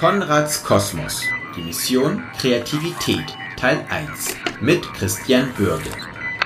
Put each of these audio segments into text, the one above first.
Konrads Kosmos. Die Mission Kreativität Teil 1 mit Christian Bürge.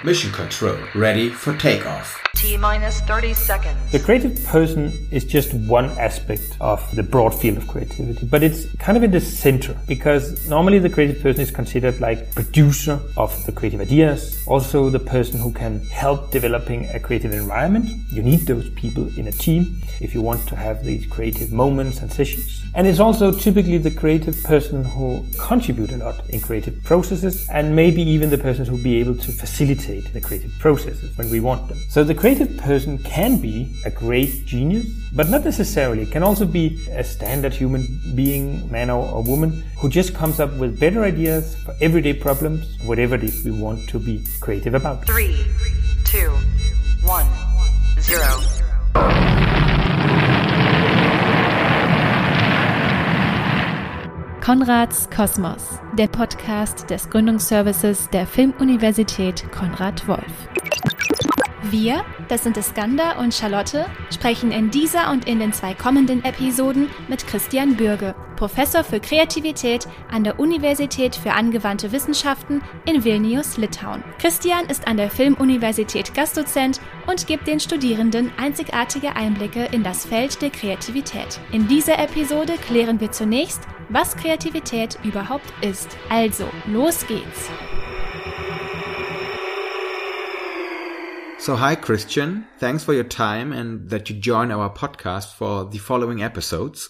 Mission Control ready for takeoff. Minus 30 seconds. The creative person is just one aspect of the broad field of creativity, but it's kind of in the center because normally the creative person is considered like producer of the creative ideas, also the person who can help developing a creative environment. You need those people in a team if you want to have these creative moments and sessions. And it's also typically the creative person who contribute a lot in creative processes and maybe even the person who be able to facilitate the creative processes when we want them. So the creative person can be a great genius, but not necessarily. It can also be a standard human being, man or, or woman, who just comes up with better ideas for everyday problems, whatever it is we want to be creative about. Three, two, one, zero. Konrads Kosmos, der Podcast des Gründungsservices der Filmuniversität Konrad Wolf. Wir, das sind Iskander und Charlotte, sprechen in dieser und in den zwei kommenden Episoden mit Christian Bürge, Professor für Kreativität an der Universität für angewandte Wissenschaften in Vilnius, Litauen. Christian ist an der Filmuniversität Gastdozent und gibt den Studierenden einzigartige Einblicke in das Feld der Kreativität. In dieser Episode klären wir zunächst, was Kreativität überhaupt ist. Also, los geht's! So, hi, Christian. Thanks for your time and that you join our podcast for the following episodes.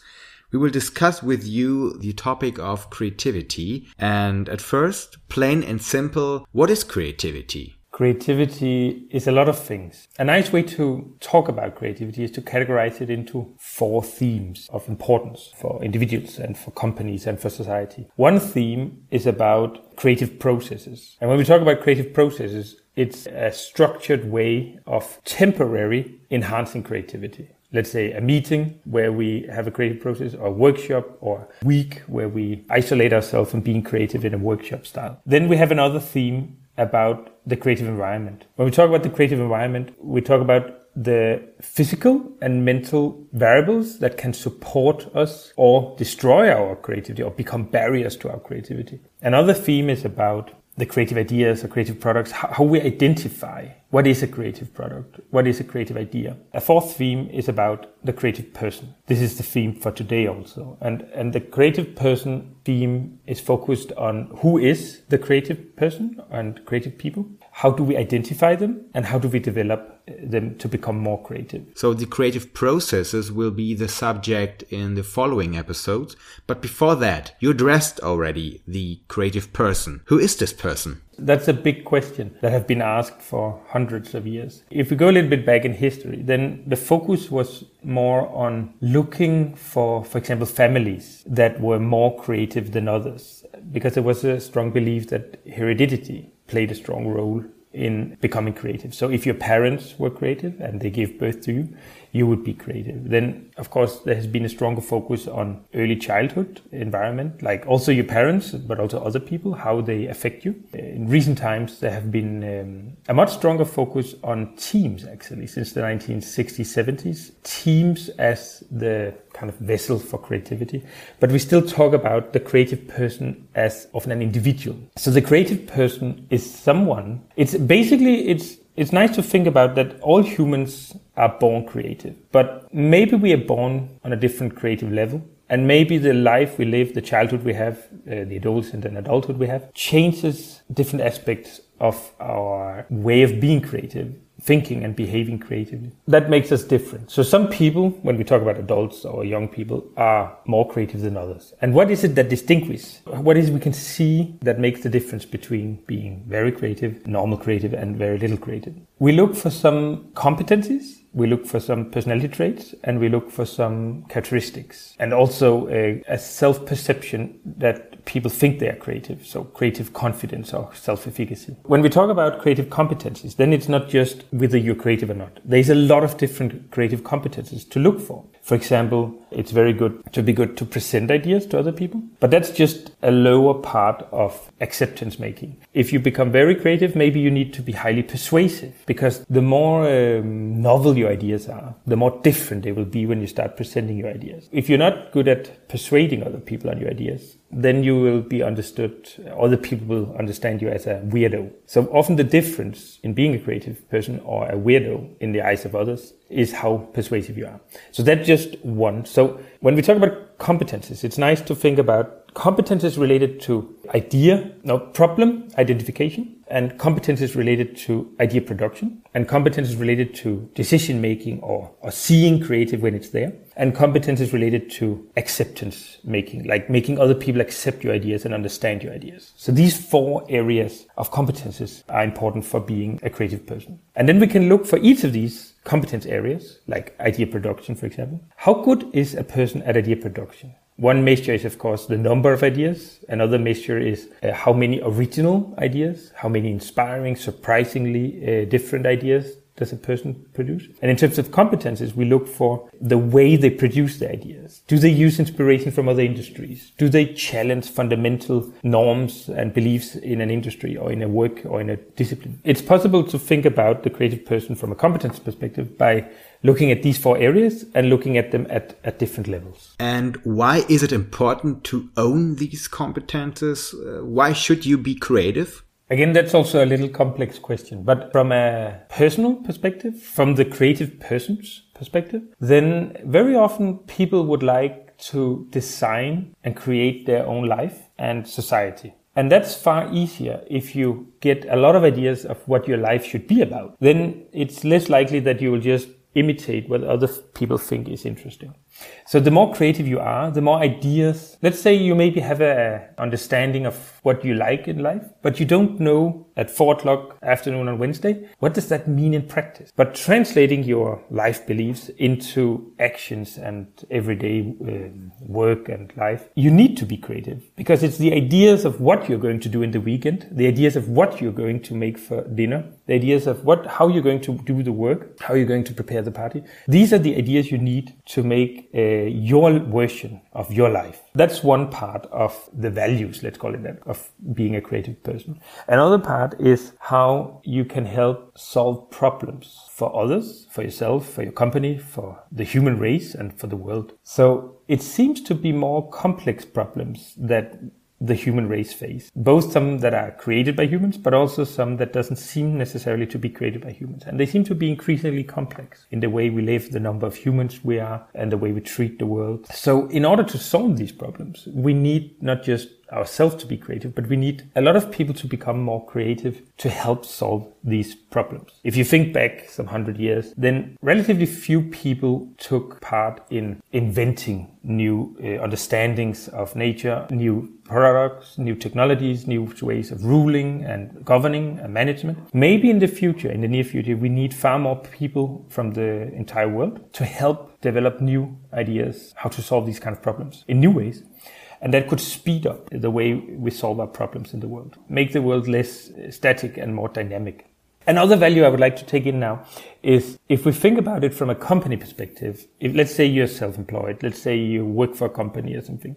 We will discuss with you the topic of creativity. And at first, plain and simple, what is creativity? Creativity is a lot of things. A nice way to talk about creativity is to categorize it into four themes of importance for individuals and for companies and for society. One theme is about creative processes. And when we talk about creative processes, it's a structured way of temporary enhancing creativity. Let's say a meeting where we have a creative process or a workshop or week where we isolate ourselves from being creative in a workshop style. Then we have another theme about the creative environment. When we talk about the creative environment, we talk about the physical and mental variables that can support us or destroy our creativity or become barriers to our creativity. Another theme is about the creative ideas or creative products, how we identify what is a creative product, what is a creative idea. A fourth theme is about the creative person. This is the theme for today also. And, and the creative person theme is focused on who is the creative person and creative people. How do we identify them and how do we develop uh, them to become more creative? So the creative processes will be the subject in the following episodes. But before that, you addressed already the creative person. Who is this person? That's a big question that have been asked for hundreds of years. If we go a little bit back in history, then the focus was more on looking for, for example, families that were more creative than others, because there was a strong belief that heredity played a strong role in becoming creative. So if your parents were creative and they gave birth to you, you would be creative. Then, of course, there has been a stronger focus on early childhood environment, like also your parents, but also other people, how they affect you. In recent times, there have been um, a much stronger focus on teams, actually, since the 1960s, 70s. Teams as the kind of vessel for creativity. But we still talk about the creative person as often an individual. So the creative person is someone, it's basically, it's it's nice to think about that all humans are born creative, but maybe we are born on a different creative level. And maybe the life we live, the childhood we have, uh, the adolescent and adulthood we have, changes different aspects of our way of being creative thinking and behaving creatively. That makes us different. So some people, when we talk about adults or young people, are more creative than others. And what is it that distinguishes? What is we can see that makes the difference between being very creative, normal creative, and very little creative? We look for some competencies. We look for some personality traits and we look for some characteristics and also a, a self-perception that people think they are creative. So creative confidence or self-efficacy. When we talk about creative competencies, then it's not just whether you're creative or not. There's a lot of different creative competencies to look for. For example, it's very good to be good to present ideas to other people, but that's just a lower part of acceptance making. If you become very creative, maybe you need to be highly persuasive because the more um, novel your ideas are, the more different they will be when you start presenting your ideas. If you're not good at persuading other people on your ideas, then you will be understood, other people will understand you as a weirdo. So often the difference in being a creative person or a weirdo in the eyes of others is how persuasive you are. So that's just one. So when we talk about competences, it's nice to think about competences related to idea, no problem identification, and competences related to idea production, and competences related to decision making or, or seeing creative when it's there, and competences related to acceptance making, like making other people accept your ideas and understand your ideas. So these four areas of competences are important for being a creative person. And then we can look for each of these competence areas, like idea production, for example. How good is a person at idea production? One measure is, of course, the number of ideas. Another measure is uh, how many original ideas, how many inspiring, surprisingly uh, different ideas does a person produce? And in terms of competences, we look for the way they produce the ideas. Do they use inspiration from other industries? Do they challenge fundamental norms and beliefs in an industry or in a work or in a discipline? It's possible to think about the creative person from a competence perspective by looking at these four areas and looking at them at, at different levels. And why is it important to own these competences? Uh, why should you be creative? Again, that's also a little complex question, but from a personal perspective, from the creative person's perspective, then very often people would like to design and create their own life and society. And that's far easier if you get a lot of ideas of what your life should be about. Then it's less likely that you will just imitate what other people think is interesting. So the more creative you are, the more ideas. Let's say you maybe have a understanding of what you like in life, but you don't know at four o'clock afternoon on Wednesday, what does that mean in practice? But translating your life beliefs into actions and everyday uh, work and life, you need to be creative because it's the ideas of what you're going to do in the weekend, the ideas of what you're going to make for dinner, the ideas of what, how you're going to do the work, how you're going to prepare the party. These are the ideas you need to make uh, your version of your life. That's one part of the values, let's call it that, of being a creative person. Another part is how you can help solve problems for others, for yourself, for your company, for the human race, and for the world. So it seems to be more complex problems that the human race face. Both some that are created by humans, but also some that doesn't seem necessarily to be created by humans. And they seem to be increasingly complex in the way we live, the number of humans we are, and the way we treat the world. So in order to solve these problems, we need not just ourselves to be creative, but we need a lot of people to become more creative to help solve these problems. If you think back some hundred years, then relatively few people took part in inventing new uh, understandings of nature, new products, new technologies, new ways of ruling and governing and management. Maybe in the future, in the near future, we need far more people from the entire world to help develop new ideas how to solve these kind of problems in new ways. And that could speed up the way we solve our problems in the world, make the world less static and more dynamic. Another value I would like to take in now is if we think about it from a company perspective, if let's say you're self-employed, let's say you work for a company or something,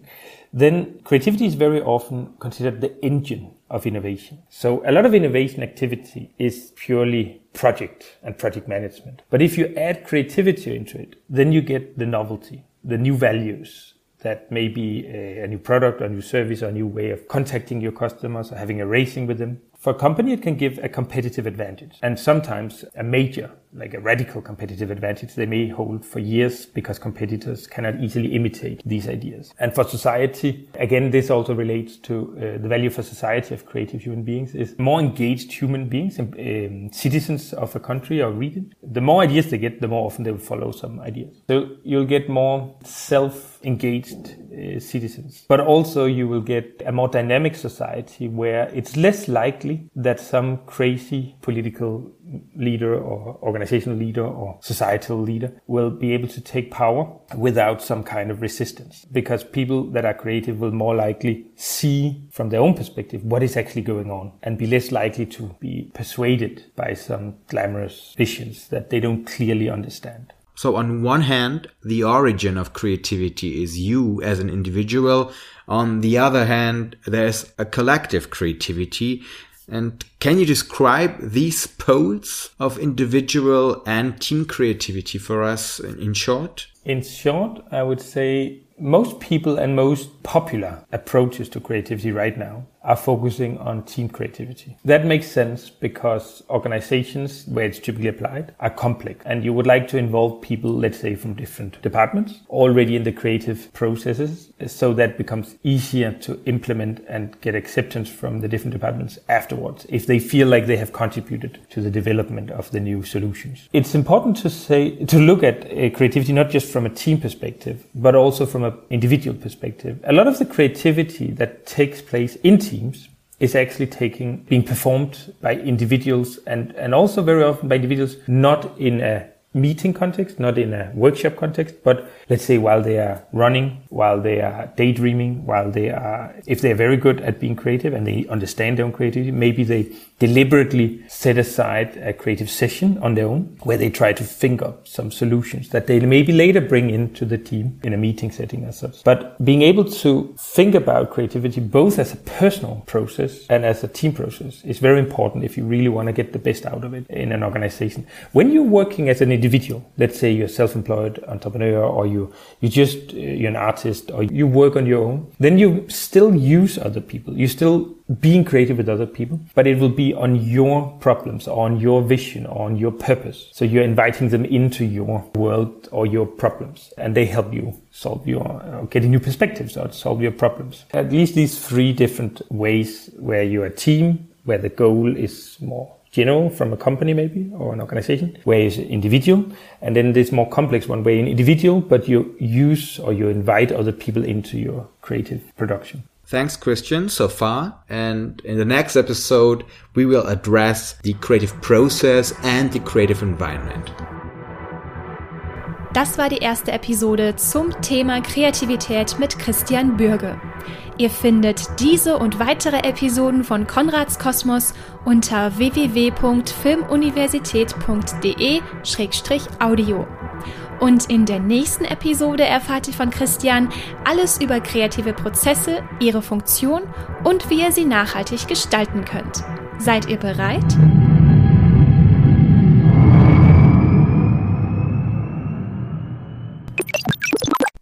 then creativity is very often considered the engine of innovation. So a lot of innovation activity is purely project and project management. But if you add creativity into it, then you get the novelty, the new values, that may be a, a, new product or a new service or a new way of contacting your customers or having a racing with them. For a company, it can give a competitive advantage and sometimes a major, like a radical competitive advantage they may hold for years because competitors cannot easily imitate these ideas. And for society, again, this also relates to uh, the value for society of creative human beings is more engaged human beings and um, citizens of a country or region. The more ideas they get, the more often they will follow some ideas. So you'll get more self-engaged uh, citizens, but also you will get a more dynamic society where it's less likely likely that some crazy political leader or organizational leader or societal leader will be able to take power without some kind of resistance because people that are creative will more likely see from their own perspective what is actually going on and be less likely to be persuaded by some glamorous visions that they don't clearly understand. So on one hand, the origin of creativity is you as an individual. On the other hand, there's a collective creativity. And can you describe these poles of individual and team creativity for us in, short? In short, I would say most people and most popular approaches to creativity right now are focusing on team creativity. That makes sense because organizations where it's typically applied are complex and you would like to involve people, let's say from different departments already in the creative processes. So that becomes easier to implement and get acceptance from the different departments afterwards if they feel like they have contributed to the development of the new solutions. It's important to say, to look at uh, creativity not just from a team perspective, but also from an individual perspective. A lot of the creativity that takes place in teams is actually taking being performed by individuals and and also very often by individuals not in a meeting context, not in a workshop context, but let's say while they are running, while they are daydreaming, while they are, if they're very good at being creative and they understand their own creativity, maybe they deliberately set aside a creative session on their own where they try to think up some solutions that they maybe later bring into the team in a meeting setting as such. But being able to think about creativity both as a personal process and as a team process is very important if you really want to get the best out of it in an organization. When you're working as an individual, let's say you're self-employed entrepreneur or you, you just, uh, you're an artist or you work on your own, then you still use other people. You're still being creative with other people, but it will be on your problems, on your vision, on your purpose. So you're inviting them into your world or your problems and they help you solve your, uh, getting new perspectives or solve your problems. At least these three different ways where you're a team, where the goal is more general from a company maybe or an organization where it's individual and then this more complex one where you're individual but you use or you invite other people into your creative production Thanks, Christian, so far. And in the next episode, we will address the creative process and the creative environment. Das war die erste Episode zum Thema Kreativität mit Christian Byrge. Ihr findet diese und weitere Episoden von Konrads Kosmos unter www.filmuniversität.de-audio. Und in der nächsten Episode erfahrt ihr von Christian alles über kreative Prozesse, ihre Funktion und wie ihr sie nachhaltig gestalten könnt. Seid ihr bereit?